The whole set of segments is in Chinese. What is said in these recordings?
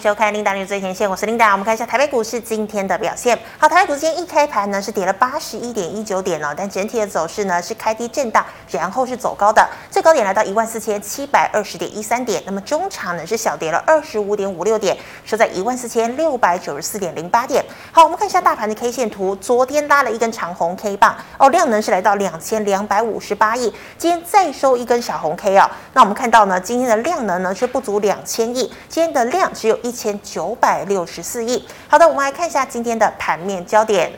收看 Linda 的最前线，我是 Linda。我们看一下台北股市今天的表现。好，台北股市今天一开盘呢是跌了八十一点一九点哦，但整体的走势呢是开低震荡，然后是走高的，最高点来到一万四千七百二十点一三点。那么中场呢是小跌了二十五点五六点，收在一万四千六百九十四点零八点。好，我们看一下大盘的 K 线图，昨天拉了一根长红 K 棒哦，量能是来到两千两百五十八亿，今天再收一根小红 K 哦。那我们看到呢，今天的量能呢是不足两千亿，今天的量只有一。一千九百六十四亿。好的，我们来看一下今天的盘面焦点。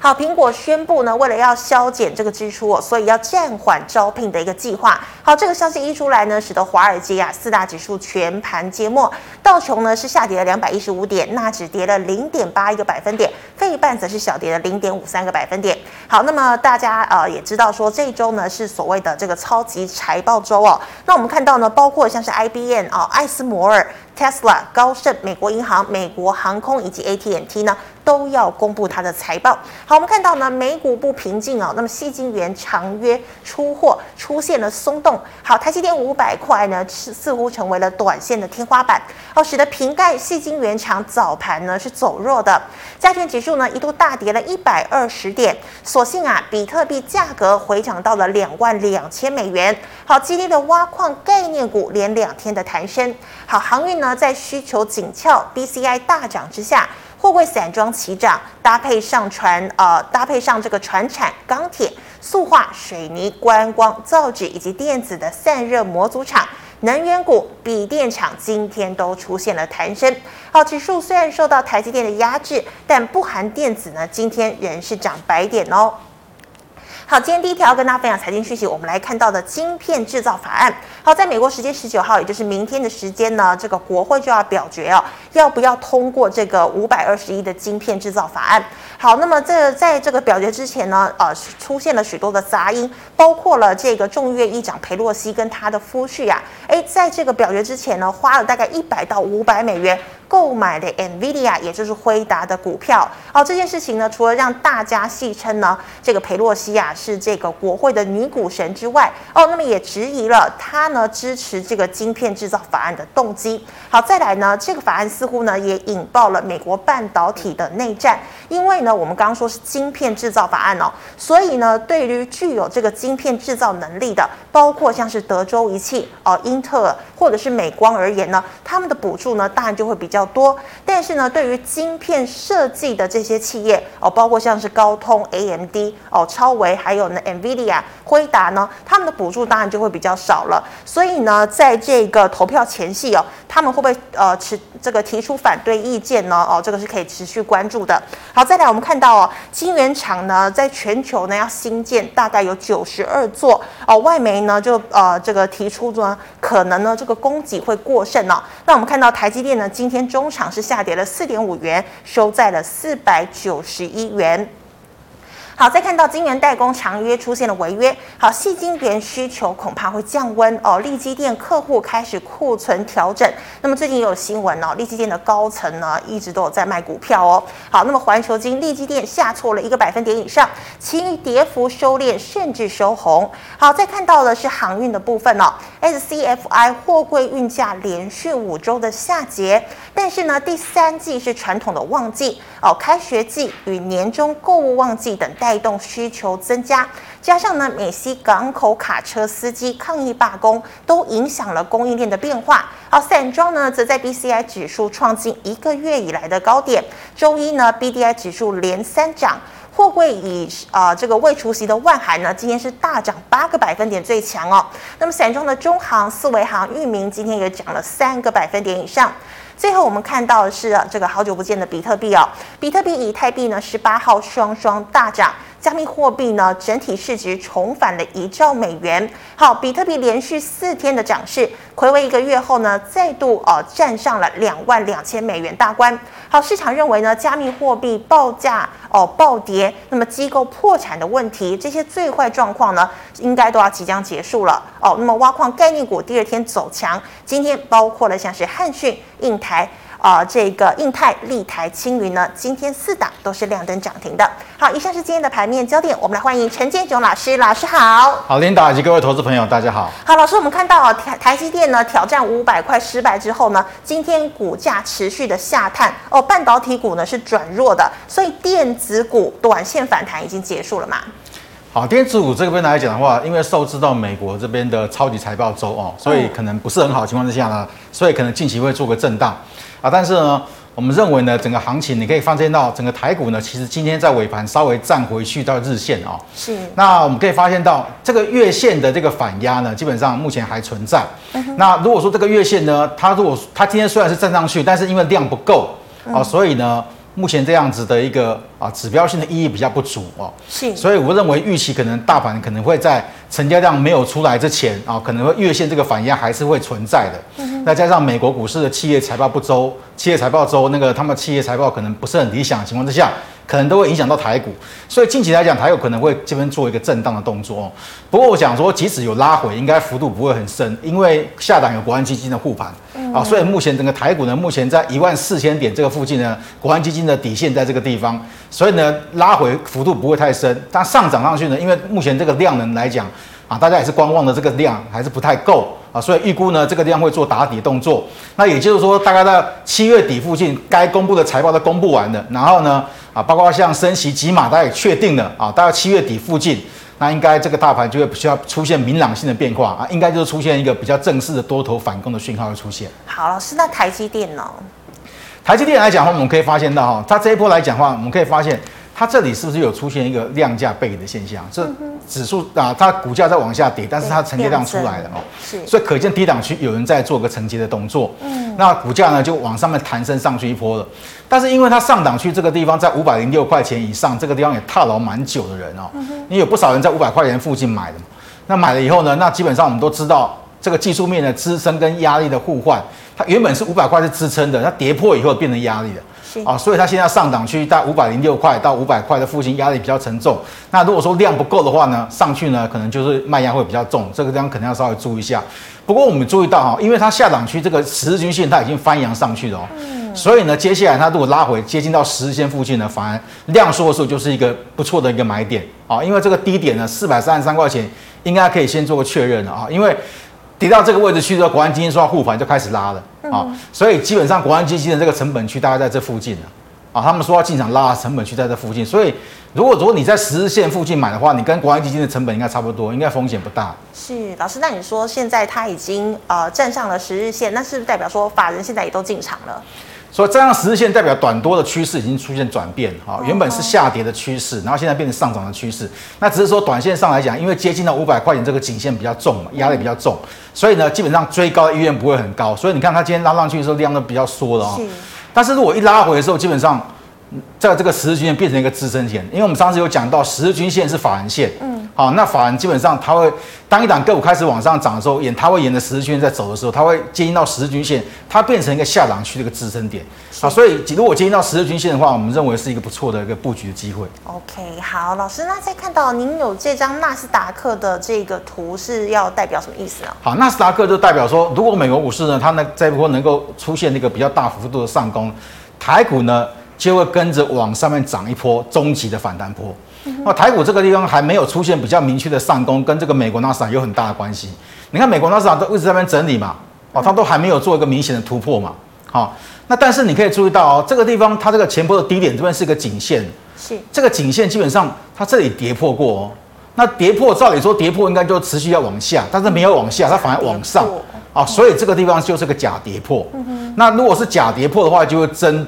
好，苹果宣布呢，为了要削减这个支出哦，所以要暂缓招聘的一个计划。好，这个消息一出来呢，使得华尔街啊四大指数全盘皆墨，道琼呢是下跌了两百一十五点，纳指跌了零点八一个百分点，费半则是小跌了零点五三个百分点。好，那么大家呃也知道说，这周呢是所谓的这个超级财报周哦。那我们看到呢，包括像是 IBM 啊、哦、艾斯摩尔。Tesla、高盛、美国银行、美国航空以及 AT&T 呢，都要公布它的财报。好，我们看到呢，美股不平静啊、哦，那么细晶圆长约出货出现了松动。好，台积电五百块呢，似乎成为了短线的天花板，哦，使得瓶盖细晶圆厂早盘呢是走弱的。加权指数呢一度大跌了一百二十点，所幸啊，比特币价格回涨到了两万两千美元。好，激励的挖矿概念股连两天的弹升。好，航运呢？在需求紧俏、BCI 大涨之下，货柜散装齐涨，搭配上船呃，搭配上这个船产、钢铁、塑化、水泥、观光、造纸以及电子的散热模组厂、能源股、笔电厂今天都出现了弹升。好，指数虽然受到台积电的压制，但不含电子呢，今天仍是涨百点哦。好，今天第一条要跟大家分享财经讯息，我们来看到的晶片制造法案。好，在美国时间十九号，也就是明天的时间呢，这个国会就要表决哦，要不要通过这个五百二十亿的晶片制造法案？好，那么这在这个表决之前呢，呃，出现了许多的杂音，包括了这个众院议长裴洛西跟他的夫婿啊，诶，在这个表决之前呢，花了大概一百到五百美元。购买的 NVIDIA，也就是辉达的股票。好，这件事情呢，除了让大家戏称呢，这个裴洛西啊是这个国会的女股神之外，哦，那么也质疑了他呢支持这个晶片制造法案的动机。好，再来呢，这个法案似乎呢也引爆了美国半导体的内战，因为呢，我们刚刚说是晶片制造法案哦，所以呢，对于具有这个晶片制造能力的，包括像是德州仪器、哦，英特尔或者是美光而言呢，他们的补助呢，当然就会比较。较多，但是呢，对于晶片设计的这些企业哦，包括像是高通、AMD 哦、超微，还有呢 NVIDIA、辉达呢，他们的补助当然就会比较少了。所以呢，在这个投票前夕哦，他们会不会呃持这个提出反对意见呢？哦，这个是可以持续关注的。好，再来我们看到哦，晶圆厂呢，在全球呢要新建大概有九十二座哦，外媒呢就呃这个提出呢，可能呢这个供给会过剩哦。那我们看到台积电呢，今天。中场是下跌了四点五元，收在了四百九十一元。好，再看到晶圆代工长约出现了违约，好，细晶圆需求恐怕会降温哦。利基电客户开始库存调整，那么最近也有新闻哦，利基电的高层呢一直都有在卖股票哦。好，那么环球金利基电下挫了一个百分点以上，其余跌幅收敛，甚至收红。好，再看到的是航运的部分哦，SCFI 货柜运价连续五周的下跌，但是呢，第三季是传统的旺季哦，开学季与年终购物旺季等待。带动需求增加，加上呢，美西港口卡车司机抗议罢工，都影响了供应链的变化。而散装呢，则在 BCI 指数创近一个月以来的高点。周一呢，BDI 指数连三涨。货柜以啊、呃、这个未除息的万海呢，今天是大涨八个百分点，最强哦。那么散装的中航、四维航、域名今天也涨了三个百分点以上。最后我们看到的是这个好久不见的比特币哦，比特币、以太币呢，十八号双双大涨。加密货币呢，整体市值重返了一兆美元。好，比特币连续四天的涨势，睽违一个月后呢，再度呃站上了两万两千美元大关。好，市场认为呢，加密货币报价哦暴跌，那么机构破产的问题，这些最坏状况呢，应该都要即将结束了哦。那么挖矿概念股第二天走强，今天包括了像是汉讯、印台。呃这个印泰、立台、青云呢，今天四档都是亮灯涨停的。好，以上是今天的盘面焦点，我们来欢迎陈建炯老师，老师好。好，琳达以及各位投资朋友，大家好。好，老师，我们看到啊，台台积电呢挑战五百块失败之后呢，今天股价持续的下探哦，半导体股呢是转弱的，所以电子股短线反弹已经结束了嘛？好，电子股这边来讲的话，因为受制到美国这边的超级财报周哦，所以可能不是很好的情况之下呢，所以可能近期会做个震荡啊，但是呢。我们认为呢，整个行情你可以发现到，整个台股呢，其实今天在尾盘稍微站回去到日线哦。是。那我们可以发现到，这个月线的这个反压呢，基本上目前还存在。嗯、那如果说这个月线呢，它如果它今天虽然是站上去，但是因为量不够啊，所以呢。目前这样子的一个啊指标性的意义比较不足哦，是，所以我认为预期可能大盘可能会在成交量没有出来之前啊，可能会月线这个反压还是会存在的。嗯哼，再加上美国股市的企业财报不周，企业财报周那个他们企业财报可能不是很理想的情况之下。可能都会影响到台股，所以近期来讲，台股可能会这边做一个震荡的动作哦。不过我想说，即使有拉回，应该幅度不会很深，因为下档有国安基金的护盘啊，所以目前整个台股呢，目前在一万四千点这个附近呢，国安基金的底线在这个地方，所以呢，拉回幅度不会太深，但上涨上去呢，因为目前这个量能来讲啊，大家也是观望的这个量还是不太够。啊，所以预估呢，这个地方会做打底动作。那也就是说，大概在七月底附近，该公布的财报都公布完了。然后呢，啊，包括像升息几码，大家也确定了啊，大概七月底附近，那应该这个大盘就会需要出现明朗性的变化啊，应该就是出现一个比较正式的多头反攻的讯号会出现。好，老师，那台积电呢？台积电来讲的话，我们可以发现到哈，它这一波来讲的话，我们可以发现。它这里是不是有出现一个量价背离的现象？这指数啊，它股价在往下跌，但是它承接量出来了哦，是，所以可见低档区有人在做个承接的动作。嗯，那股价呢就往上面弹升上去一波了。但是因为它上档区这个地方在五百零六块钱以上，这个地方也踏牢蛮久的人哦，你有不少人在五百块钱附近买的。那买了以后呢，那基本上我们都知道这个技术面的支撑跟压力的互换，它原本是五百块是支撑的，它跌破以后变成压力了。啊，所以它现在上档区在五百零六块到五百块的附近，压力比较沉重。那如果说量不够的话呢，上去呢可能就是卖压会比较重，这个地方可能要稍微注意一下。不过我们注意到哈，因为它下档区这个十日均线它已经翻扬上去了哦，所以呢接下来它如果拉回接近到十日线附近呢，反而量缩的时候就是一个不错的一个买点啊，因为这个低点呢四百三十三块钱应该可以先做个确认了啊，因为。跌到这个位置去之后，国安基金说要护盘就开始拉了啊，所以基本上国安基金的这个成本区大概在这附近了啊，他们说要进场拉成本区在这附近，所以如果如果你在十日线附近买的话，你跟国安基金的成本应该差不多，应该风险不大。是老师，那你说现在它已经呃站上了十日线，那是不是代表说法人现在也都进场了？所以这样十日线代表短多的趋势已经出现转变，哈，原本是下跌的趋势，然后现在变成上涨的趋势。那只是说短线上来讲，因为接近到五百块钱这个颈线比较重嘛，压力比较重，所以呢，基本上追高的意愿不会很高。所以你看它今天拉上去的时候量都比较缩了啊。是。但是如果一拉回的时候，基本上在这个十日均线变成一个支撑线，因为我们上次有讲到十日均线是法人线，嗯。好，那法人基本上它会当一档个股开始往上涨的时候，沿他会沿着十日均线在走的时候，它会接近到十日均线，它变成一个下档区的一个支撑点。好，所以如果接近到十日均线的话，我们认为是一个不错的一个布局的机会。OK，好，老师，那再看到您有这张纳斯达克的这个图是要代表什么意思呢？好，纳斯达克就代表说，如果美国股市呢，它呢这一波能够出现那个比较大幅度的上攻，台股呢就会跟着往上面涨一波终极的反弹波。那台股这个地方还没有出现比较明确的上攻，跟这个美国纳斯达克有很大的关系。你看美国纳斯达克都一直在那边整理嘛，哦，它都还没有做一个明显的突破嘛。好，那但是你可以注意到哦，这个地方它这个前波的低点这边是一个颈线，是这个颈线基本上它这里跌破过哦。那跌破照理说跌破应该就持续要往下，但是没有往下，它反而往上啊，所以这个地方就是个假跌破。那如果是假跌破的话，就会真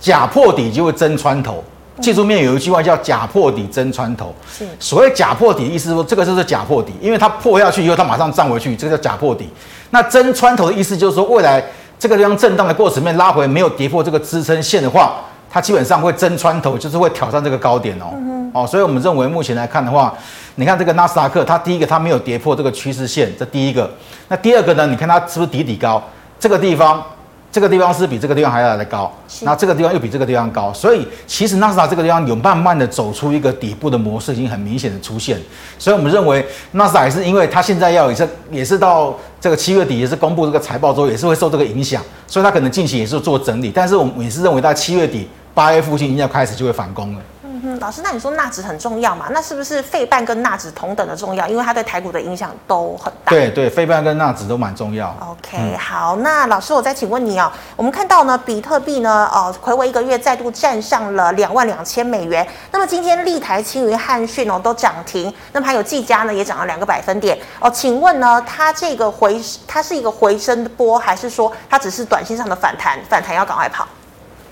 假破底就会真穿头。技术面有一句话叫“假破底真穿头”，是所谓假破底的意思说这个就是假破底，因为它破下去以后它马上站回去，这个叫假破底。那真穿头的意思就是说未来这个地方震荡的过程面拉回没有跌破这个支撑线的话，它基本上会真穿头，就是会挑战这个高点哦。嗯、哦，所以我们认为目前来看的话，你看这个纳斯达克，它第一个它没有跌破这个趋势线，这第一个。那第二个呢？你看它是不是底底高？这个地方这个地方是比这个地方还要来的高，那这个地方又比这个地方高，所以其实纳斯达这个地方有慢慢的走出一个底部的模式，已经很明显的出现。所以我们认为纳斯达也是因为它现在要也是也是到这个七月底也是公布这个财报之后，也是会受这个影响，所以它可能近期也是做整理。但是我们也是认为在七月底八月附近应该开始就会反攻了。嗯，老师，那你说纳指很重要嘛？那是不是费半跟纳指同等的重要？因为它对台股的影响都很大。对对，费半跟纳指都蛮重要。OK，、嗯、好，那老师，我再请问你哦，我们看到呢，比特币呢，呃，睽违一个月再度站上了两万两千美元。那么今天立台、青云、汉讯哦都涨停，那么还有技嘉呢也涨了两个百分点哦。请问呢，它这个回它是一个回升波，还是说它只是短线上的反弹？反弹要赶快跑。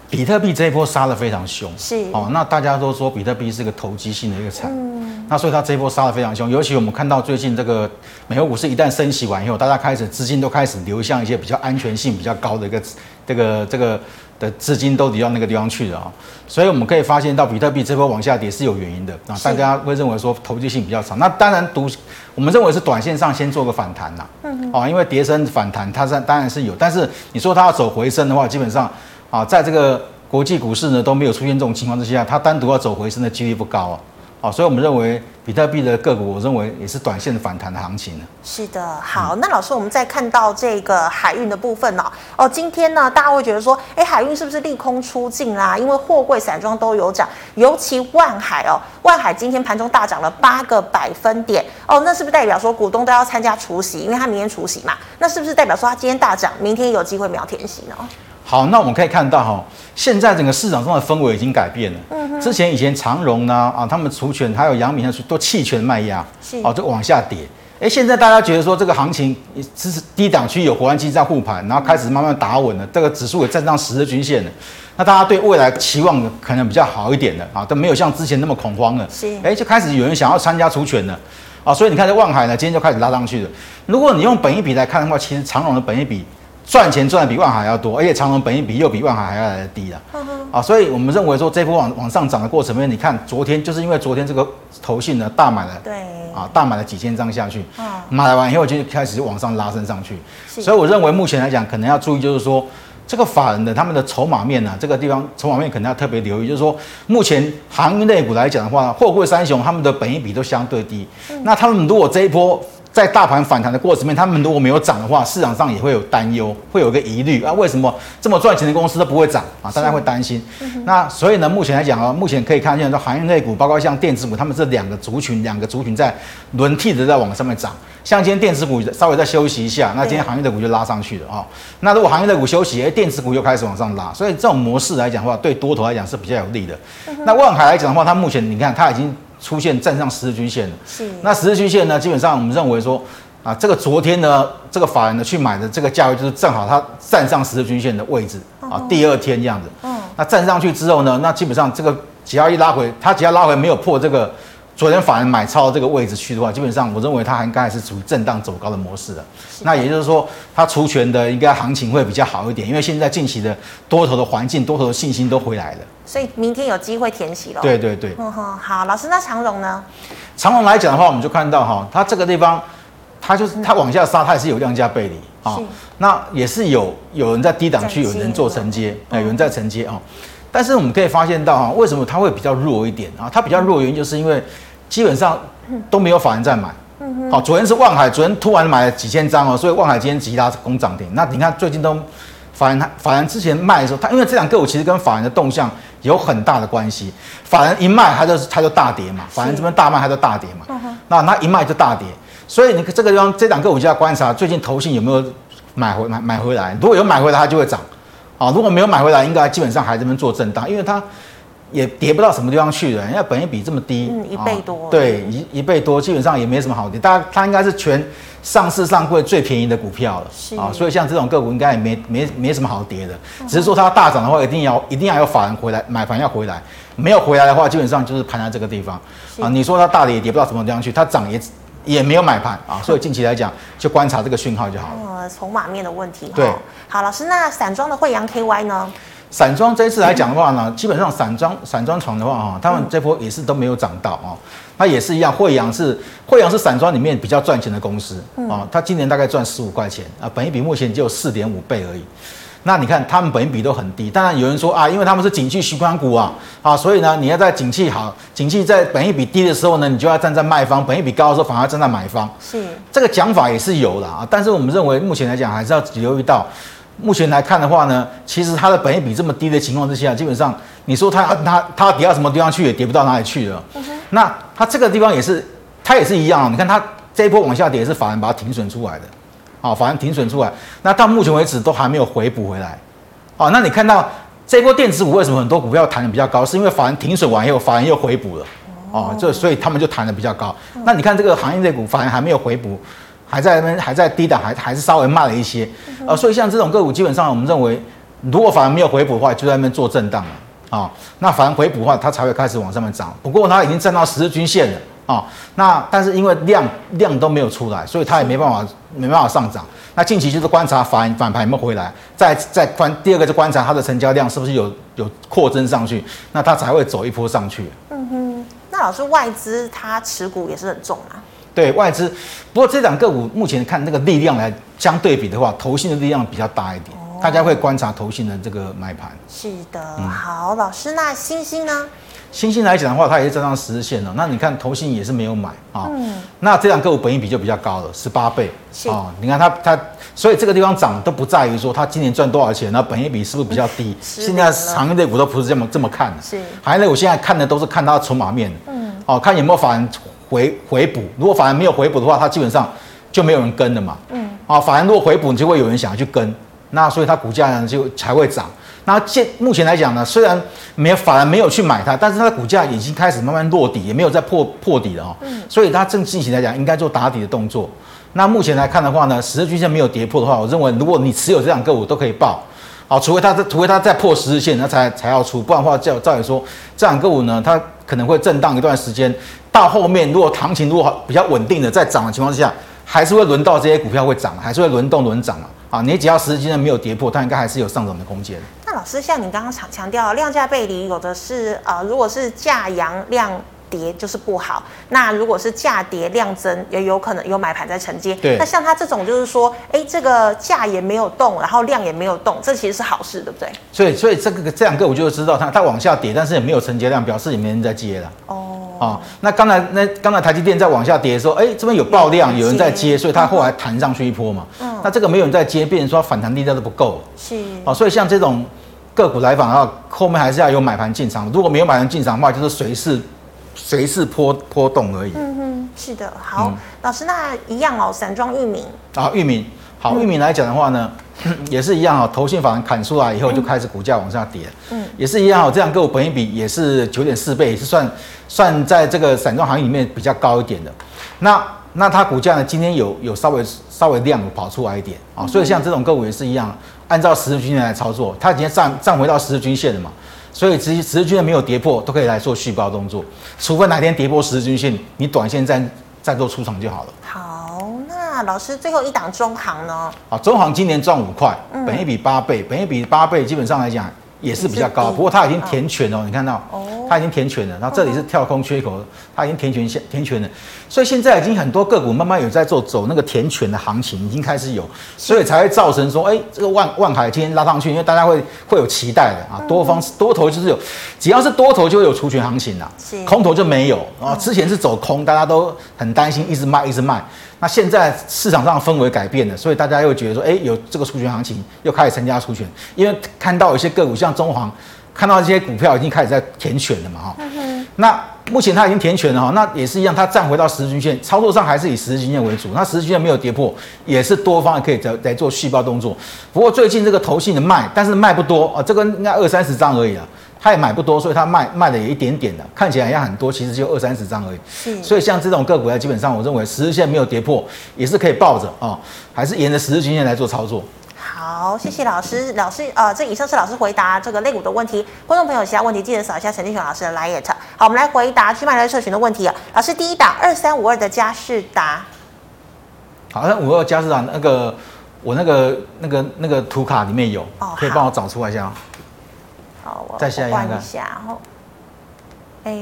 比特币这一波杀的非常凶，是。哦，那大家都说比特币是个投机性的一个产，嗯，那所以它这一波杀的非常凶，尤其我们看到最近这个美国股市一旦升息完以后，大家开始资金都开始流向一些比较安全性比较高的一个这个这个的资金都流到那个地方去了啊，所以我们可以发现到比特币这波往下跌是有原因的啊，大家会认为说投机性比较长，那当然独我们认为是短线上先做个反弹呐，嗯，哦，因为跌升反弹它是当然是有，但是你说它要走回升的话，基本上。啊，在这个国际股市呢都没有出现这种情况之下，它单独要走回升的几率不高啊。啊，所以我们认为比特币的个股，我认为也是短线的反弹的行情呢。是的，好，那老师，我们再看到这个海运的部分呢？哦，今天呢，大家会觉得说，哎，海运是不是利空出尽啦？因为货柜、散装都有涨，尤其万海哦，万海今天盘中大涨了八个百分点哦，那是不是代表说股东都要参加除息？因为他明天除息嘛，那是不是代表说他今天大涨，明天有机会秒填息呢？好，那我们可以看到哈，现在整个市场上的氛围已经改变了。嗯，之前以前长荣呢啊，他们除权还有阳明呢都弃权卖压，是哦，就往下跌。哎，现在大家觉得说这个行情只是低档区有国安基金在护盘，然后开始慢慢打稳了，这个指数也站上十日均线了。那大家对未来期望可能比较好一点的啊，都没有像之前那么恐慌了。是，哎，就开始有人想要参加除权了啊，所以你看这望海呢，今天就开始拉上去了。如果你用本一比来看的话，其实长荣的本一比。赚钱赚的比万海要多，而且长隆本益比又比万海还要来的低了，啊，所以我们认为说这波往往上涨的过程里面，你看昨天就是因为昨天这个投信呢大买了，对，啊大买了几千张下去，买完以后就开始往上拉升上去，所以我认为目前来讲可能要注意，就是说这个法人的他们的筹码面呢，这个地方筹码面可能要特别留意，就是说目前航运类股来讲的话，货柜三雄他们的本益比都相对低，那他们如果这一波。在大盘反弹的过程里面，他们如果没有涨的话，市场上也会有担忧，会有一个疑虑啊，为什么这么赚钱的公司都不会涨啊？大家会担心。嗯、那所以呢，目前来讲啊，目前可以看见说，行业类股，包括像电子股，他们这两个族群，两个族群在轮替的在往上面涨。像今天电子股稍微再休息一下，那今天行业类股就拉上去了啊。那如果行业类股休息，哎，电子股又开始往上拉，所以这种模式来讲的话，对多头来讲是比较有利的。嗯、那万海来讲的话，它目前你看它已经。出现站上十日均线了，是。那十日均线呢？基本上我们认为说，啊，这个昨天呢，这个法人呢去买的这个价位，就是正好它站上十日均线的位置啊。第二天这样子，嗯。那站上去之后呢，那基本上这个只要一拉回，它只要拉回没有破这个。昨天法人买超这个位置去的话，基本上我认为它应该还是处于震荡走高的模式的。那也就是说，它除权的应该行情会比较好一点，因为现在近期的多头的环境、多头的信心都回来了。所以明天有机会填息了。对对对。嗯哼，好，老师，那长荣呢？长荣来讲的话，我们就看到哈，它这个地方，它就是它往下杀，它也是有量价背离啊。那也是有有人在低档区，有人做承接，哎，有人在承接啊。但是我们可以发现到哈，为什么它会比较弱一点啊？它比较弱的原因就是因为。基本上都没有法人在买，好，昨天是望海，昨天突然买了几千张哦，所以望海今天急拉攻涨停。那你看最近都法人，法人之前卖的时候，他因为这两个股其实跟法人的动向有很大的关系，法人一卖，它就它就大跌嘛，法人这边大卖，它就大跌嘛，那那一卖就大跌，所以你这个地方这两个股就要观察最近投信有没有买回买买回来，如果有买回来，它就会涨，啊，如果没有买回来，应该基本上还在这边做震荡，因为它。也跌不到什么地方去了，人家本益比这么低，嗯，一倍多，对，一一倍多，基本上也没什么好跌。大家它应该是全上市上柜最便宜的股票了，是啊，所以像这种个股应该也没没没什么好跌的，只是说它大涨的话，一定要一定要有法人回来买盘要回来，没有回来的话，基本上就是盘在这个地方啊。你说它大跌也跌不到什么地方去，它涨也也没有买盘啊，所以近期来讲就观察这个讯号就好了。呃，筹码面的问题。对，好，老师，那散装的惠阳 KY 呢？散装这一次来讲的话呢，基本上散装散装船的话哈，他们这波也是都没有涨到啊。它也是一样，惠阳是惠阳是散装里面比较赚钱的公司啊。它今年大概赚十五块钱啊，本益比目前只有四点五倍而已。那你看他们本益比都很低。当然有人说啊，因为他们是景气循环股啊，啊，所以呢，你要在景气好、景气在本益比低的时候呢，你就要站在卖方；本益比高的时候，反而站在买方。是这个讲法也是有的啊。但是我们认为，目前来讲还是要留意到，目前来看的话呢，其实它的本益比这么低的情况之下，基本上你说它它它跌到什么地方去也跌不到哪里去了。嗯、那它这个地方也是，它也是一样。你看它这一波往下跌，是法人把它停损出来的。啊，法人停损出来，那到目前为止都还没有回补回来。哦，那你看到这一波电子股为什么很多股票弹的比较高？是因为法人停损完以后，法人又回补了。哦，这所以他们就弹的比较高。那你看这个行业类股，法人还没有回补，还在那边还在低档，还还是稍微慢了一些。呃，所以像这种个股，基本上我们认为，如果反而没有回补的话，就在那边做震荡了。啊，那反而回补的话，它才会开始往上面涨。不过它已经站到十日均线了。啊，那但是因为量量都没有出来，所以它也没办法没办法上涨。那近期就是观察反反盘有没有回来，再再观第二个就观察它的成交量是不是有有扩增上去，那它才会走一波上去。嗯哼，那老师外资它持股也是很重啊。对外资，不过这两个股目前看那个力量来相对比的话，投信的力量比较大一点，哦、大家会观察投信的这个买盘。是的，嗯、好，老师，那星星呢？星星来讲的话，它也是站上十日线了。那你看投信也是没有买啊。嗯。那这两个股本益比就比较高了，十八倍。啊。哦，你看它它，所以这个地方涨都不在于说它今年赚多少钱，那本益比是不是比较低？现在行业类股都不是这么这么看的。是。行业类股现在看的都是看它筹码面。嗯。哦，看有没有法人回回补。如果法人没有回补的话，它基本上就没有人跟了嘛。嗯。啊，法人如果回补，你就会有人想要去跟。那所以它股价呢就才会涨。那现目前来讲呢，虽然没有法人没有去买它，但是它的股价已经开始慢慢落底，也没有再破破底了哦。嗯。所以它正进行来讲应该做打底的动作。那目前来看的话呢，十日均线没有跌破的话，我认为如果你持有这两个股都可以报。好，除非它除非它再破十日线，那才才要出。不然的话，照照理说，这两个股呢，它可能会震荡一段时间。到后面如果行情如果比较稳定的在涨的情况之下，还是会轮到这些股票会涨，还是会轮动轮涨啊。啊，你只要十日均线没有跌破，它应该还是有上涨的空间。那老师，像你刚刚强强调量价背离，有的是呃，如果是价扬量跌就是不好，那如果是价跌量增，也有可能有买盘在承接。对。那像它这种就是说，哎，这个价也没有动，然后量也没有动，这其实是好事，对不对？所以，所以这个这两个我就知道它它往下跌，但是也没有承接量，表示也没人在接了。哦。啊，那刚才那刚才台积电在往下跌的时候，哎，这边有爆量，有人在接，所以它后来弹上去一波嘛。嗯。那这个没有人在接，变成说反弹力道都不够。是。啊，所以像这种个股来访的话，后面还是要有买盘进场。如果没有买盘进场的话，就是随势随势波波动而已。嗯哼，是的。好，嗯、老师，那一样哦，散装域名。啊，域名。好，域名来讲的话呢，嗯、也是一样哦。投信法人砍出来以后，就开始股价往下跌。嗯。也是一样哦，这样个股本益比也是九点四倍，也是算算在这个散装行业里面比较高一点的。那那它股价呢，今天有有稍微稍微量跑出来一点啊，所以像这种个股也是一样，按照十日均线来操作，它已经站站回到十日均线了嘛，所以直十日均线没有跌破，都可以来做续报动作，除非哪天跌破十日均线，你短线再再做出场就好了。好，那老师最后一档中行呢？啊，中行今年赚五块，本一比八倍，本一比八倍，基本上来讲。也是比较高，不过它已经填权了，你看到，它已经填权了，然后这里是跳空缺口，它已经填权下填权了，所以现在已经很多个股慢慢有在做走那个填权的行情，已经开始有，所以才会造成说，哎，这个万万海今天拉上去，因为大家会会有期待的啊，多方多头就是有，只要是多头就会有除权行情啦，空头就没有啊，之前是走空，大家都很担心，一直卖一直卖。那现在市场上氛围改变了，所以大家又觉得说，哎，有这个除权行情，又开始参加除权，因为看到有些个股像中航，看到这些股票已经开始在填权了嘛，哈、嗯。那目前它已经填权了哈，那也是一样，它站回到十日均线，操作上还是以十日均线为主。那十日均线没有跌破，也是多方可以在在做续报动作。不过最近这个投信的卖，但是卖不多啊，这个应该二三十张而已了。他也买不多，所以他卖卖的也一点点的，看起来也很多，其实就二三十张而已。所以像这种个股呢，基本上我认为十日线没有跌破，也是可以抱着啊，还是沿着十日均线来做操作。好，谢谢老师，老师呃，这以上是老师回答这个肋骨的问题，观众朋友其他问题记得扫一下陈立雄老师的 LINE。好，我们来回答去买来社群的问题啊。老师第一档二三五二的嘉士达，好，二三五二嘉士达那个我那个那个那个图卡里面有，哦、可以帮我找出来一下。好，我再下一个，然后，哎，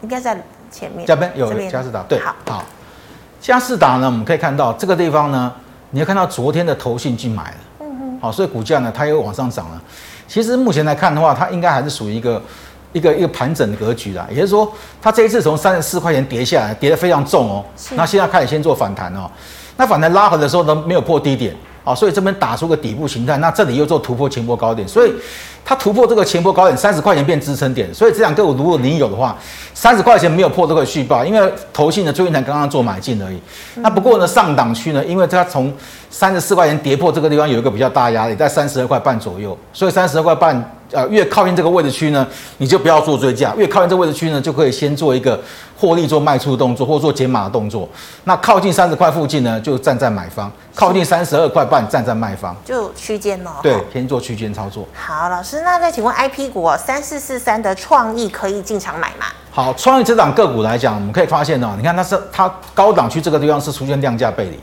应该在前面。这边有嘉士达，对，好，好，佳世达呢，我们可以看到这个地方呢，你要看到昨天的投信进买了，好，所以股价呢它又往上涨了。其实目前来看的话，它应该还是属于一个一个一个盘整的格局啦。也就是说，它这一次从三十四块钱跌下来，跌得非常重哦。那现在开始先做反弹哦。那反弹拉回的时候呢，没有破低点。啊，所以这边打出个底部形态，那这里又做突破前波高点，所以它突破这个前波高点三十块钱变支撑点，所以这两个如果你有的话，三十块钱没有破都可以续报，因为投信的最近才刚刚做买进而已。那不过呢，上档区呢，因为它从三十四块钱跌破这个地方有一个比较大压力，在三十二块半左右，所以三十二块半。呃，越靠近这个位置区呢，你就不要做追加；越靠近这个位置区呢，就可以先做一个获利做卖出的动作，或做减码的动作。那靠近三十块附近呢，就站在买方；靠近三十二块半，站在卖方。就区间哦。对，先做区间操作。好，老师，那再请问 I P 股哦，三四四三的创意可以进场买吗？好，创意这档个股来讲，我们可以发现哦，你看它是它高档区这个地方是出现量价背离。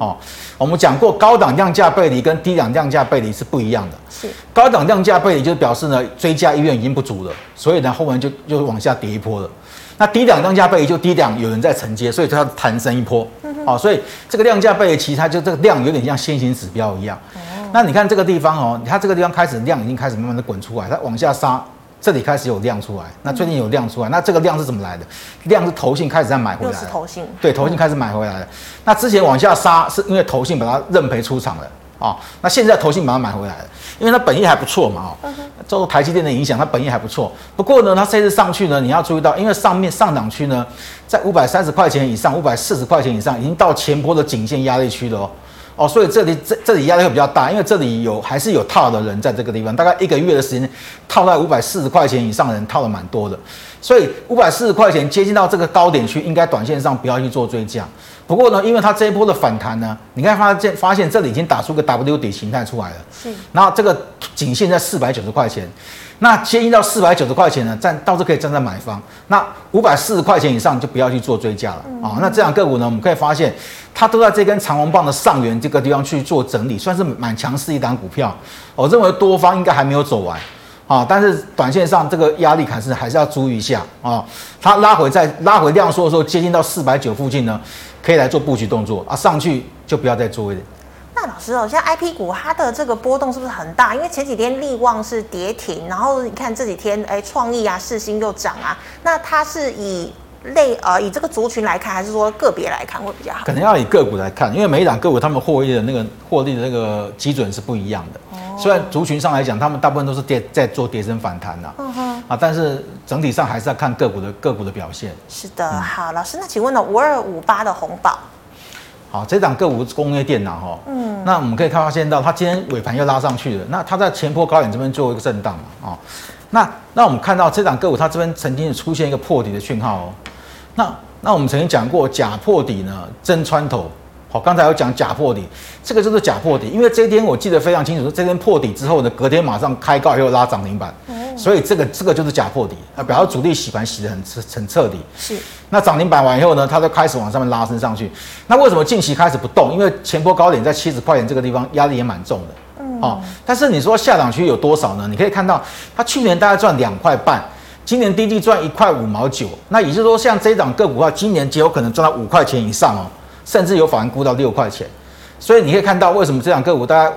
哦，我们讲过高档量价背离跟低档量价背离是不一样的。是高档量价背离就是表示呢，追加意愿已经不足了，所以呢后面就就往下跌一波了。那低档量价背离就低档有人在承接，所以它弹升一波。哦，所以这个量价背离其实它就这个量有点像先行指标一样。那你看这个地方哦，它这个地方开始量已经开始慢慢的滚出来，它往下杀。这里开始有量出来，那最近有量出来，那这个量是怎么来的？量是投信开始在买回来，是投信，对，投信开始买回来了。那之前往下杀是因为投信把它认赔出场了啊，那现在投信把它买回来了，因为它本意还不错嘛，哦，受台积电的影响，它本意还不错。不过呢，它这次上去呢，你要注意到，因为上面上涨区呢，在五百三十块钱以上，五百四十块钱以上，已经到前波的颈线压力区了哦。哦，所以这里这这里压力会比较大，因为这里有还是有套的人在这个地方，大概一个月的时间套在五百四十块钱以上的人套的蛮多的，所以五百四十块钱接近到这个高点区，应该短线上不要去做追加。不过呢，因为它这一波的反弹呢，你看发现发现这里已经打出个 W 底形态出来了，是，然后这个颈线在四百九十块钱。那接近到四百九十块钱呢，站倒是可以站在买方。那五百四十块钱以上就不要去做追加了啊。那这两个股呢，我们可以发现它都在这根长红棒的上缘这个地方去做整理，算是蛮强势一档股票。我认为多方应该还没有走完啊，但是短线上这个压力还是还是要注意一下啊。它拉回在拉回量缩的时候，接近到四百九附近呢，可以来做布局动作啊。上去就不要再做一点。那老师哦，像 I P 股它的这个波动是不是很大？因为前几天力旺是跌停，然后你看这几天哎，创意啊、世星又涨啊。那它是以类呃以这个族群来看，还是说个别来看会比较好？可能要以个股来看，因为每一档个股他们获利的那个获利的那个基准是不一样的。哦。虽然族群上来讲，他们大部分都是跌在做跌升反弹呐。嗯哼。啊，但是整体上还是要看个股的个股的表现。是的，嗯、好，老师，那请问呢，五二五八的红宝。好，这档个股是工业电脑哈，嗯，那我们可以看发现到，它今天尾盘又拉上去了，那它在前波高点这边做一个震荡嘛，哦，那那我们看到这档个股它这边曾经出现一个破底的讯号哦，那那我们曾经讲过假破底呢，真穿头。好，刚才有讲假破底，这个就是假破底，因为这一天我记得非常清楚，说这天破底之后呢，隔天马上开高又拉涨停板，所以这个这个就是假破底啊，表示主力洗盘洗得很很彻底。是，那涨停板完以后呢，它就开始往上面拉升上去。那为什么近期开始不动？因为前波高点在七十块钱这个地方，压力也蛮重的。嗯，哦，但是你说下档区有多少呢？你可以看到，它去年大概赚两块半，今年低低赚一块五毛九，那也就是说，像这档个股的话，今年极有可能赚到五块钱以上哦。甚至有法人估到六块钱，所以你可以看到为什么这档个股大概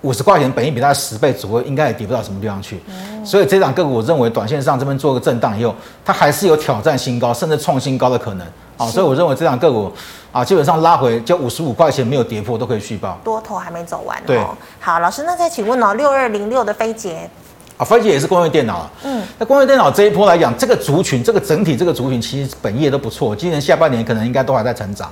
五十块钱，本益比大概十倍左右，应该也跌不到什么地方去。所以这档个股，我认为短线上这边做个震荡以后，它还是有挑战新高，甚至创新高的可能。啊，所以我认为这档个股啊，基本上拉回就五十五块钱没有跌破都可以续报。多头还没走完。对，好，老师，那再请问哦，六二零六的飞捷啊，飞捷也是工业电脑。嗯，那工业电脑这一波来讲，这个族群，这个整体这个族群其实本业都不错，今年下半年可能应该都还在成长。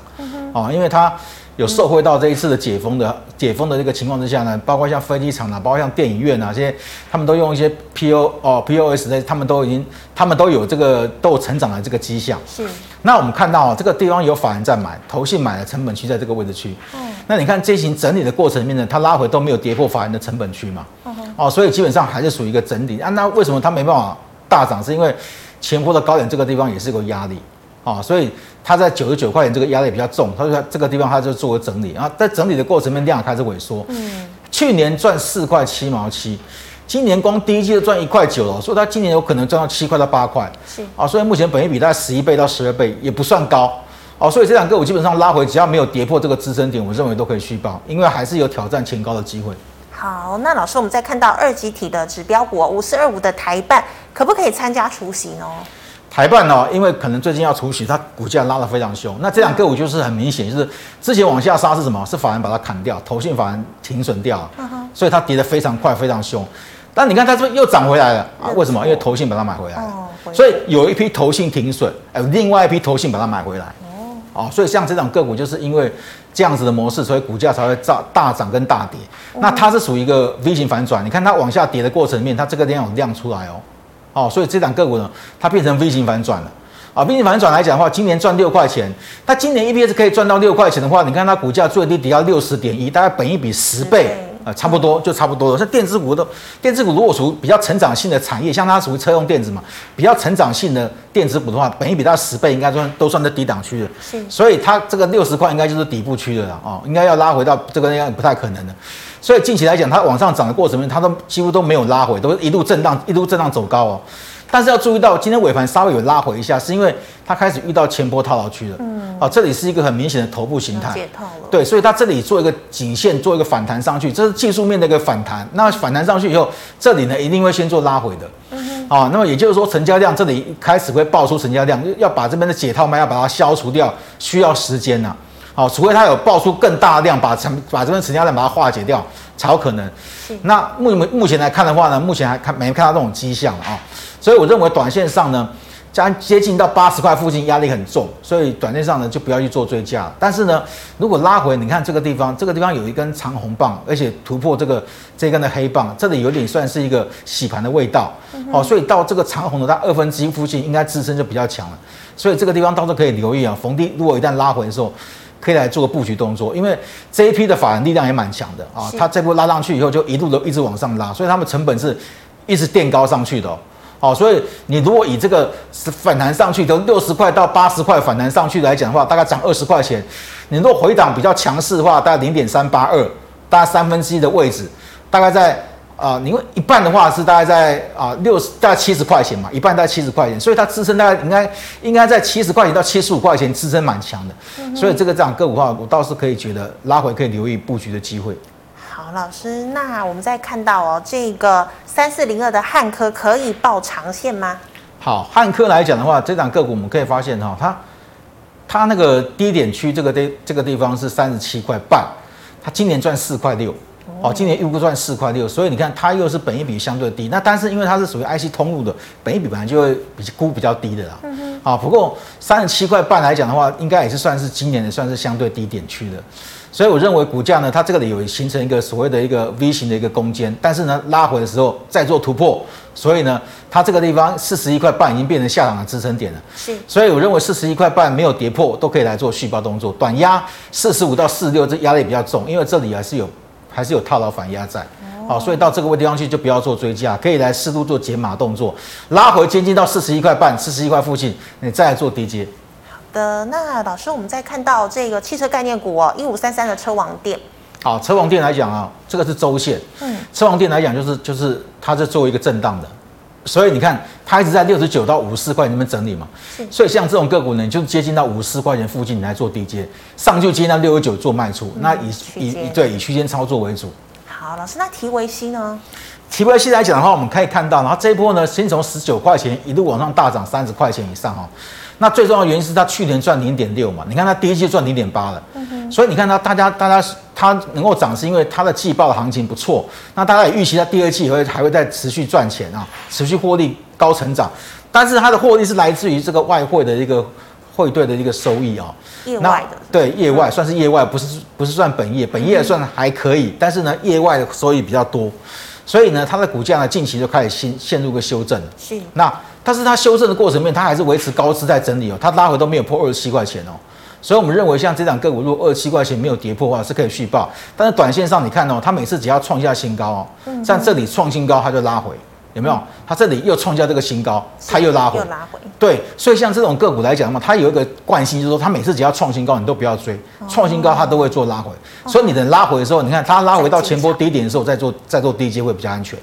哦，因为它有受惠到这一次的解封的解封的这个情况之下呢，包括像飞机场啊，包括像电影院啊这些，他们都用一些 P O 哦 P O S 的，他们都已经他们都有这个都有成长的这个迹象。是。那我们看到这个地方有法人在买，投信买的成本区在这个位置区。嗯。那你看这行整理的过程里面呢，它拉回都没有跌破法人的成本区嘛。嗯。哦，所以基本上还是属于一个整理啊。那为什么它没办法大涨？是因为前波的高点这个地方也是个压力。啊，所以它在九十九块钱这个压力比较重，它就在这个地方它就做个整理，啊在整理的过程面量开始萎缩。嗯，去年赚四块七毛七，今年光第一季就赚一块九了，所以它今年有可能赚到七块到八块。是啊，所以目前本益比大概十一倍到十二倍也不算高。哦，所以这两个我基本上拉回，只要没有跌破这个支撑点，我认为都可以续报，因为还是有挑战前高的机会。好，那老师，我们再看到二级体的指标股五四二五的台办，可不可以参加除息呢？台半哦，因为可能最近要除息，它股价拉得非常凶。那这两个股就是很明显，就是之前往下杀是什么？是法人把它砍掉，投信法人停损掉，所以它跌得非常快，非常凶。但你看它这边又涨回来了啊？为什么？因为投信把它买回来了，所以有一批投信停损，哎，另外一批投信把它买回来。哦，所以像这种个股，就是因为这样子的模式，所以股价才会大大涨跟大跌。那它是属于一个 V 型反转，你看它往下跌的过程里面，它这个量有量出来哦。哦，所以这档个股呢，它变成 V 型反转了。啊，V 型反转来讲的话，今年赚六块钱，它今年 EPS 可以赚到六块钱的话，你看它股价最低跌到六十点一，大概本一比十倍。啊，差不多就差不多了。像电子股都，电子股如果属于比较成长性的产业，像它属于车用电子嘛，比较成长性的电子股的话，本益比它十倍，应该算都算在低档区的。所以它这个六十块应该就是底部区的了哦，应该要拉回到这个应该不太可能的。所以近期来讲，它往上涨的过程中，它都几乎都没有拉回，都一路震荡，一路震荡走高哦。但是要注意到，今天尾盘稍微有拉回一下，是因为它开始遇到前波套牢区了。嗯，啊，这里是一个很明显的头部形态。解套了。对，所以它这里做一个颈线，做一个反弹上去，这是技术面的一个反弹。那反弹上去以后，这里呢一定会先做拉回的。嗯哼。啊，那么也就是说，成交量这里开始会爆出成交量，要把这边的解套卖要把它消除掉，需要时间呐。好，除非它有爆出更大的量，把成把这边成交量把它化解掉，才有可能。那目目前来看的话呢，目前还看没看到这种迹象啊。所以我认为短线上呢，将接近到八十块附近压力很重，所以短线上呢就不要去做追加。但是呢，如果拉回，你看这个地方，这个地方有一根长红棒，而且突破这个这根的黑棒，这里有点算是一个洗盘的味道。好，所以到这个长红的它二分之一附近，应该支撑就比较强了。所以这个地方到时候可以留意啊，逢低如果一旦拉回的时候，可以来做个布局动作，因为这一批的法人力量也蛮强的啊，它这波拉上去以后就一路都一直往上拉，所以他们成本是一直垫高上去的。好，所以你如果以这个反弹上去，从六十块到八十块反弹上去来讲的话，大概涨二十块钱。你如果回档比较强势的话，大概零点三八二，大概三分之一的位置，大概在啊，你、为、一半的话是大概在啊六十，大概七十块钱嘛，一半大概七十块钱，所以它支撑大概应该应该在七十块钱到七十五块钱，支撑蛮强的。所以这个这样个股的话，我倒是可以觉得拉回可以留意布局的机会。好，老师，那我们再看到哦，这个三四零二的汉科可以抱长线吗？好，汉科来讲的话，这档个股我们可以发现哈，它它那个低点区这个地这个地方是三十七块半，它今年赚四块六，哦，今年预估赚四块六，所以你看它又是本益比相对低，那但是因为它是属于 IC 通路的，本益比本来就会比估比较低的啦。嗯。啊，不过三十七块半来讲的话，应该也是算是今年的算是相对低点区的。所以我认为股价呢，它这个里有形成一个所谓的一个 V 型的一个攻坚，但是呢拉回的时候再做突破，所以呢它这个地方四十一块半已经变成下档的支撑点了。是，所以我认为四十一块半没有跌破都可以来做续抱动作，短压四十五到四十六这压力比较重，因为这里还是有还是有套牢反压在。好，所以到这个位地方去就不要做追加，可以来适度做减码动作，拉回接近到四十一块半、四十一块附近，你再来做低接。好的那老师，我们再看到这个汽车概念股哦，一五三三的车王店。好，车王店来讲啊，这个是周线。嗯，车王店来讲就是就是它在做一个震荡的，所以你看它一直在六十九到五十四块里面整理嘛。所以像这种个股呢，你就接近到五十四块钱附近，你来做低接，上就接近到六十九做卖出。嗯、那以以以对以区间操作为主。好，老师，那提维西呢？提维西来讲的话，我们可以看到，然后这一波呢，先从十九块钱一路往上大涨三十块钱以上哈。那最重要的原因是它去年赚零点六嘛，你看它第一季赚零点八了，嗯、所以你看它大家大家它能够涨是因为它的季报的行情不错，那大家也预期它第二季会还会再持续赚钱啊，持续获利高成长，但是它的获利是来自于这个外汇的一个汇兑的一个收益啊，业外的。对业外算是业外，不是不是算本业，本业算还可以，但是呢业外的收益比较多，所以呢它的股价呢近期就开始陷陷入个修正，是。那。但是它修正的过程面，它还是维持高姿在整理哦，它拉回都没有破二十七块钱哦，所以我们认为像这档个股，如果二十七块钱没有跌破的话，是可以续报。但是短线上你看哦，它每次只要创下新高哦，像这里创新高，它就拉回，有没有？它这里又创下这个新高，它又拉回，又拉回。对，所以像这种个股来讲的话，它有一个惯性，就是说它每次只要创新高，你都不要追，创新高它都会做拉回。所以你等拉回的时候，你看它拉回到前波低点的时候，再做再做低阶会比较安全。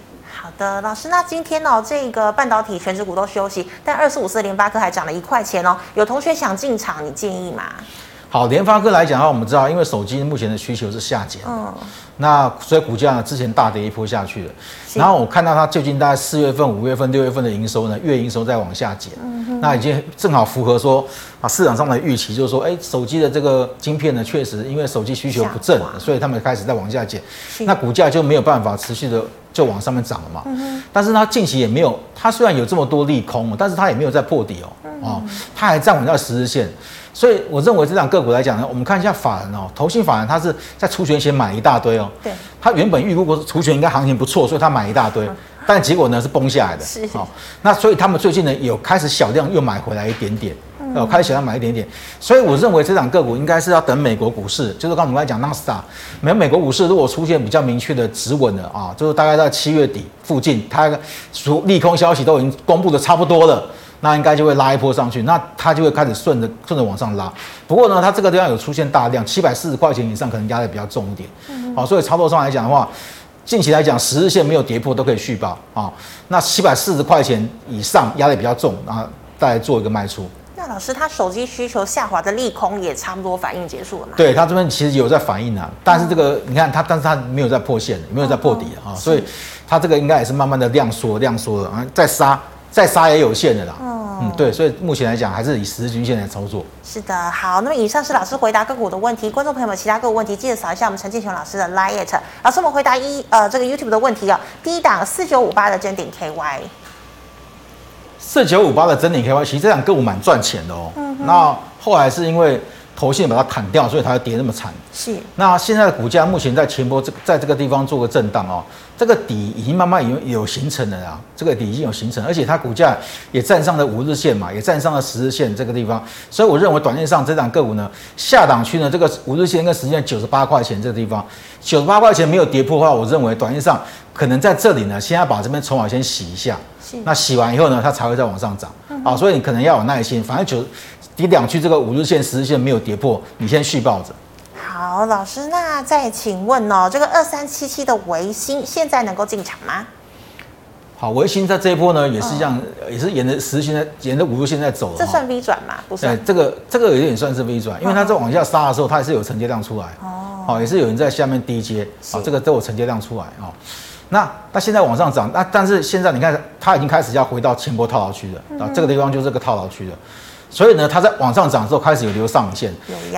的老师，那今天呢，这个半导体全指股都休息，但二四五四联发科还涨了一块钱哦。有同学想进场，你建议吗？好，联发科来讲的话，我们知道，因为手机目前的需求是下减，嗯，那所以股价呢之前大跌一波下去了，然后我看到它最近大概四月份、五月份、六月份的营收呢，月营收在往下减，嗯，那已经正好符合说啊市场上的预期，就是说，哎，手机的这个晶片呢，确实因为手机需求不振，所以他们开始在往下减，那股价就没有办法持续的就往上面涨了嘛，嗯，但是它近期也没有，它虽然有这么多利空，但是它也没有在破底哦，哦，它还站稳在十日线。所以我认为这档个股来讲呢，我们看一下法人哦，投信法人他是在除权前买一大堆哦。对。他原本预估过除权应该行情不错，所以他买一大堆，但结果呢是崩下来的。是。好，那所以他们最近呢有开始小量又买回来一点点，哦，开始小量买一点点。所以我认为这档个股应该是要等美国股市，就是刚才我们刚才讲纳斯达，美美国股市如果出现比较明确的止稳了啊，就是大概在七月底附近，它属利空消息都已经公布的差不多了。那应该就会拉一波上去，那它就会开始顺着顺着往上拉。不过呢，它这个地方有出现大量，七百四十块钱以上可能压的比较重一点。嗯。好，所以操作上来讲的话，近期来讲十日线没有跌破都可以续报啊。那七百四十块钱以上压的比较重，然后再做一个卖出。那老师，他手机需求下滑的利空也差不多反应结束了吗？对，他这边其实有在反应啊，但是这个、嗯、你看他，但是他没有在破线，没有在破底啊、哦，所以他这个应该也是慢慢的量缩量缩了啊，再杀。再杀也有限的啦，嗯，嗯，对，所以目前来讲还是以十日均线来操作。是的，好，那么以上是老师回答个股的问题，观众朋友们其他个股问题记得扫一下我们陈建雄老师的 LINE@。老师，我们回答一呃这个 YouTube 的问题哦，第一档四九五八的真顶 KY，四九五八的真顶 KY，其实这档个股蛮赚钱的哦。嗯，那后来是因为。头线把它砍掉，所以它要跌那么惨。是。那现在的股价目前在前波这在这个地方做个震荡哦，这个底已经慢慢有有形成了啊，这个底已经有形成，而且它股价也站上了五日线嘛，也站上了十日线这个地方，所以我认为短线上这档个股呢，下档区呢这个五日线跟十日线九十八块钱这个地方，九十八块钱没有跌破的话，我认为短线上可能在这里呢，先要把这边筹码先洗一下。是。那洗完以后呢，它才会再往上涨。嗯。啊，所以你可能要有耐心，反正九。你两区这个五日线、十日线没有跌破，你先续抱着。好，老师，那再请问哦，这个二三七七的维新现在能够进场吗？好，维新在这一波呢，也是这样，也是沿着十日线在沿着五日线在走。这算 V 转吗？不算。这个这个有点算是 V 转，因为它在往下杀的时候，它也是有承接量出来。哦。好，也是有人在下面低接。好，这个都有承接量出来哦。那那现在往上涨，那但是现在你看，它已经开始要回到前波套牢区了啊，这个地方就是这个套牢区了。所以呢，它在往上涨之后开始有留上影线，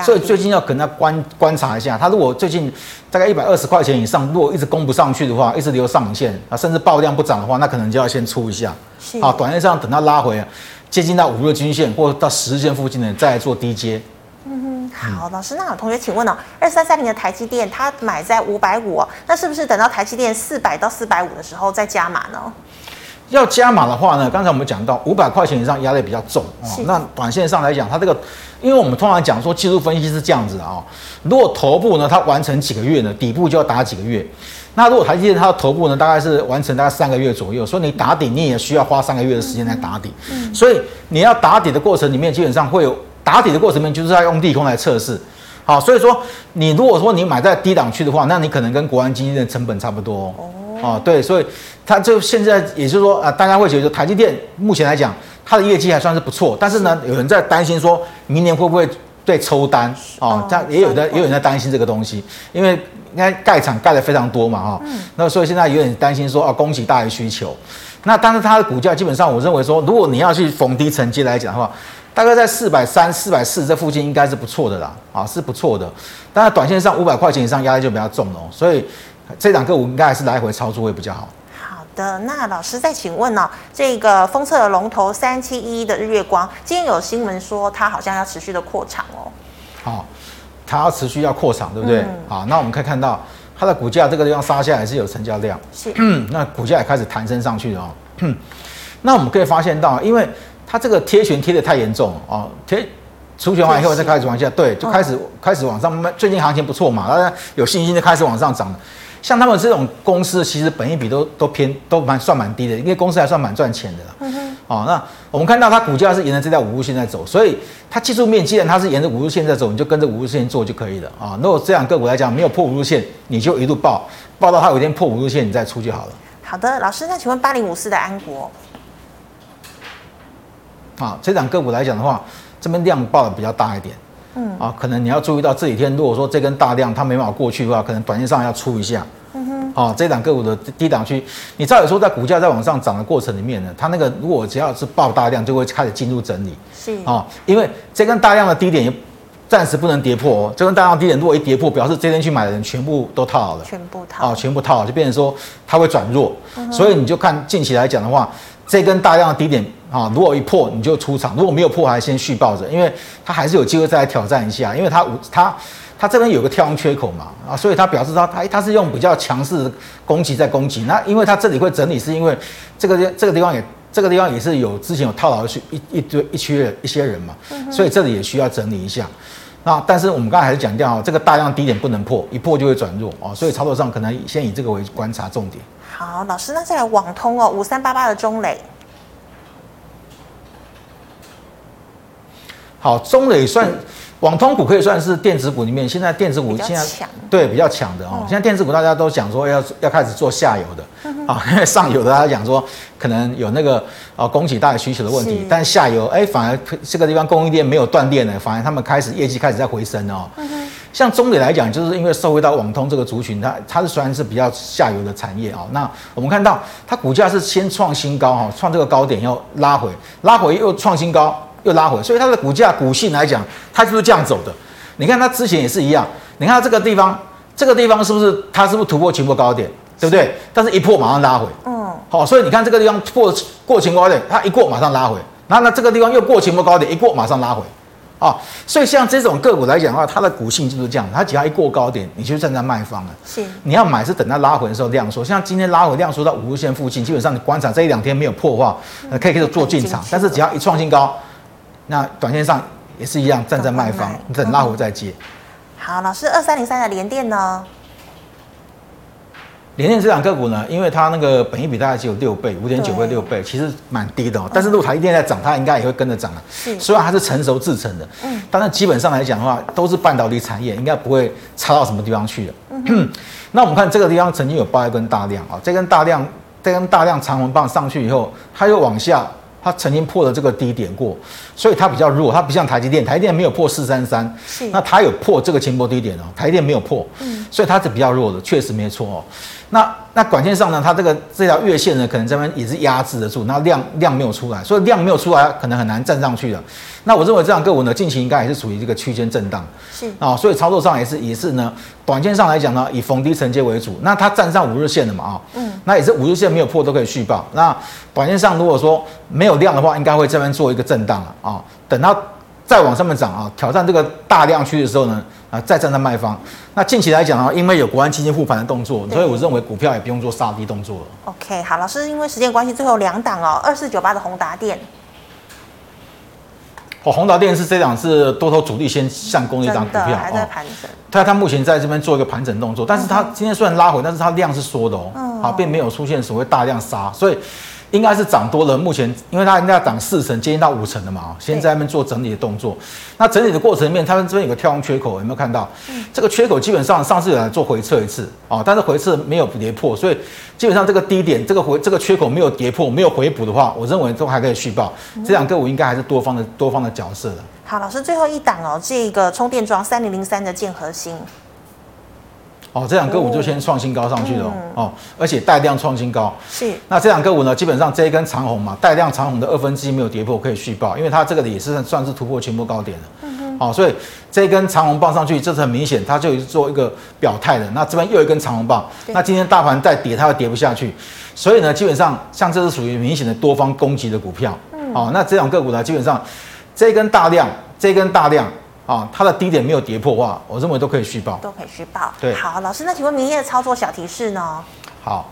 所以最近要跟它观观察一下。它如果最近大概一百二十块钱以上，如果一直攻不上去的话，一直留上影线啊，甚至爆量不涨的话，那可能就要先出一下。好，短线上等它拉回接近到五日均线或到十日线附近呢，再来做低接。嗯哼，好，老师，那有同学请问哦，二三三零的台积电，它买在五百五，那是不是等到台积电四百到四百五的时候再加码呢？要加码的话呢，刚才我们讲到五百块钱以上压力比较重啊。那短线上来讲，它这个，因为我们通常讲说技术分析是这样子的啊。如果头部呢，它完成几个月呢，底部就要打几个月。那如果台积电它的头部呢，大概是完成大概三个月左右，所以你打底你也需要花三个月的时间来打底。所以你要打底的过程里面，基本上会有打底的过程里面，就是要用利空来测试。好，所以说你如果说你买在低档区的话，那你可能跟国安基金的成本差不多哦。哦，对，所以它就现在也就是说啊，大家会觉得台积电目前来讲，它的业绩还算是不错，但是呢，有人在担心说，明年会不会对抽单哦？这样也有的，也有人在担心这个东西，因为应该盖厂盖的非常多嘛，哈，那所以现在有点担心说啊，供给大于需求，那但是它的股价基本上，我认为说，如果你要去逢低承接来讲的话，大概在四百三、四百四这附近应该是不错的啦，啊，是不错的，但是短线上五百块钱以上压力就比较重了，所以。这两个我应该还是来回操作会比较好。好的，那老师再请问呢、哦？这个封测的龙头三七一一的日月光，今天有新闻说它好像要持续的扩厂哦。好，它要持续要扩厂，对不对？嗯、好，那我们可以看到它的股价这个地方杀下来是有成交量，是，嗯、那股价也开始弹升上去了哦。那我们可以发现到，因为它这个贴权贴的太严重了哦，贴。除权完以后再开始往下，对，就开始开始往上卖。最近行情不错嘛，大家有信心就开始往上涨了。像他们这种公司，其实本益比都都偏都蛮算蛮低的，因为公司还算蛮赚钱的啦。嗯哼。哦，那我们看到它股价是沿着这条五日线在走，所以它技术面既然它是沿着五日线在走，你就跟着五日线做就可以了啊。如果这两个股来讲没有破五日线，你就一路报，报到它有一天破五日线，你再出就好了。好的，老师，那请问八零五四的安国，啊，这两个股来讲的话。这边量报的比较大一点，嗯啊，可能你要注意到这几天，如果说这根大量它没办法过去的话，可能短线上要出一下。嗯哼，啊，这档个股的低档区，你照理说在股价在往上涨的过程里面呢，它那个如果只要是爆大量，就会开始进入整理。是啊，因为这根大量的低点也暂时不能跌破哦。这根大量低点如果一跌破，表示这天去买的人全部都套好了，全部套啊，全部套好，就变成说它会转弱。嗯、所以你就看近期来讲的话，这根大量的低点啊，如果一破你就出场，如果没有破还先续抱着，因为它还是有机会再来挑战一下，因为它它。它这边有个跳空缺口嘛，啊，所以它表示它它它是用比较强势的攻击在攻击。那因为它这里会整理，是因为这个这个地方也这个地方也是有之前有套牢的一一堆一区一些人嘛，所以这里也需要整理一下。那但是我们刚才还是强调啊，这个大量低点不能破，一破就会转弱啊，所以操作上可能先以这个为观察重点。好，老师，那再来网通哦，五三八八的中磊。好，中磊算。网通股可以算是电子股里面，现在电子股现在对比较强的哦。现在电子股大家都讲说要要开始做下游的啊，因为上游的大家讲说可能有那个啊供给大的需求的问题，但下游哎反而这个地方供应链没有断裂呢，反而他们开始业绩开始在回升哦。像中磊来讲，就是因为受惠到网通这个族群，它它是虽然是比较下游的产业啊。那我们看到它股价是先创新高哈，创这个高点又拉回，拉回又创新高。又拉回，所以它的股价股性来讲，它就是这样走的。你看它之前也是一样，你看它这个地方，这个地方是不是它是不是突破前波高点，对不对？但是一破马上拉回，嗯，好，所以你看这个地方破过前波高点，它一过马上拉回，然后呢这个地方又过前波高点，一过马上拉回，啊，所以像这种个股来讲的话，它的股性就是这样，它只要一过高点，你就站在卖方了。是，你要买是等它拉回的时候量缩，像今天拉回量缩到五日线附近，基本上你观察这一两天没有破的话，可以开始做进场，但是只要一创新高。那短线上也是一样，站在卖方，等拉回再接。好，老师，二三零三的连电呢？联电这档个股呢，因为它那个本益比大概只有六倍，五点九倍六倍，其实蛮低的哦。但是如果台积电在涨，它应该也会跟着涨的。是，虽然它是成熟制成的，嗯，但是基本上来讲的话，都是半导体产业，应该不会差到什么地方去的。嗯，那我们看这个地方曾经有爆一根大量啊，这根大量，这根大量长红棒上去以后，它又往下。它曾经破了这个低点过，所以它比较弱，它不像台积电，台积电没有破四三三，那它有破这个前波低点哦，台积电没有破，嗯，所以它是比较弱的，确实没错哦。那那短线上呢，它这个这条月线呢，可能这边也是压制得住，那量量没有出来，所以量没有出来，可能很难站上去的。那我认为这样个股呢，近期应该也是处于这个区间震荡，是啊，所以操作上也是也是呢，短线上来讲呢，以逢低承接为主。那它站上五日线了嘛啊，嗯，那也是五日线没有破都可以续报。那短线上如果说没有量的话，应该会这边做一个震荡了啊，等到再往上面涨啊，挑战这个大量区的时候呢。啊，再站在卖方。那近期来讲啊，因为有国安基金护盘的动作，所以我认为股票也不用做杀低动作了。OK，好，老师，因为时间关系，最后两档哦，二四九八的宏达电。哦，宏达电是这档是多头主力先上攻的一档股票，还在盘整。它它目前在这边做一个盘整动作，但是它今天虽然拉回，但是它量是缩的哦，啊，并没有出现所谓大量杀，所以。应该是涨多了，目前因为它应该要涨四成，接近到五成的嘛，先在那边做整理的动作。那整理的过程里面，他们这边有个跳空缺口，有没有看到？嗯、这个缺口基本上上次有来做回撤一次啊，但是回撤没有跌破，所以基本上这个低点，这个回这个缺口没有跌破，没有回补的话，我认为都还可以续抱。这两个我应该还是多方的多方的角色的。好，老师最后一档哦，这个充电桩三零零三的建和兴。哦，这两个股就先创新高上去了哦，嗯、哦，而且带量创新高。是。那这两个股呢，基本上这一根长红嘛，带量长红的二分之一没有跌破，可以续报，因为它这个也是算是突破全部高点了。嗯哼。好、哦，所以这一根长红棒上去，这是很明显，它就做一个表态的。那这边又一根长红棒，那今天大盘再跌，它又跌不下去，所以呢，基本上像这是属于明显的多方攻击的股票。嗯。哦，那这两个股呢，基本上这一根大量，这一根大量。啊，它的低点没有跌破的话，我认为都可以续报，都可以续报。对，好，老师，那请问明夜的操作小提示呢？好，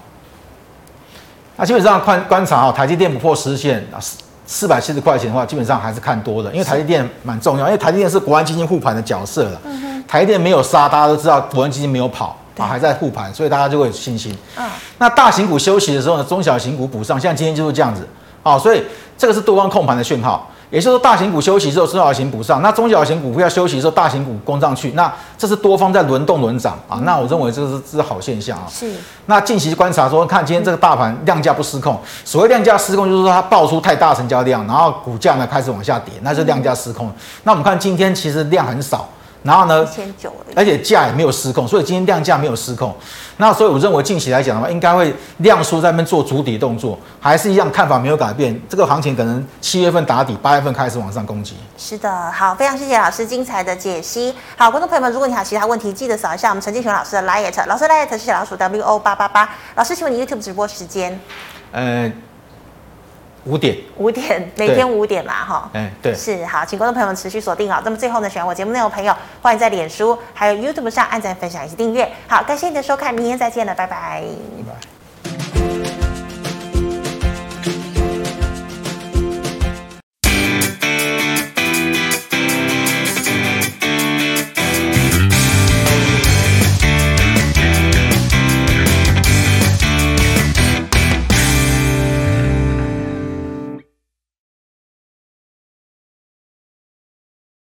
那基本上观观察啊，台积电不破十日线啊，四四百七十块钱的话，基本上还是看多的，因为台积电蛮重要，因为台积电是国安基金护盘的角色了。台积电没有杀，大家都知道国安基金没有跑对啊，还在护盘，所以大家就会有信心。嗯。那大型股休息的时候呢，中小型股补上，像今天就是这样子。啊，所以这个是多方控盘的讯号。也就是说，大型股休息之后，中小型补上，那中小型股票休息之后，大型股攻上去，那这是多方在轮动轮涨啊。那我认为这是这是好现象啊。是。那近期观察说，看今天这个大盘量价不失控，所谓量价失控，就是说它爆出太大成交量，然后股价呢开始往下跌，那是量价失控。那我们看今天其实量很少。然后呢，而且价也没有失控，所以今天量价没有失控。那所以我认为近期来讲的话，应该会量缩在那边做足底动作，还是一样看法没有改变。这个行情可能七月份打底，八月份开始往上攻击。是的，好，非常谢谢老师精彩的解析。好，观众朋友们，如果你还有其他问题，记得扫一下我们陈建雄老师的 LINE，老师 LINE 是小老鼠 W O 八八八。老师，请问你 YouTube 直播时间？呃。五点，五点，每天五点嘛，哈，哎，对，是好，请观众朋友们持续锁定哦。那么最后呢，喜欢我节目内容的朋友，欢迎在脸书还有 YouTube 上按赞、分享以及订阅。好，感谢你的收看，明天再见了，拜拜。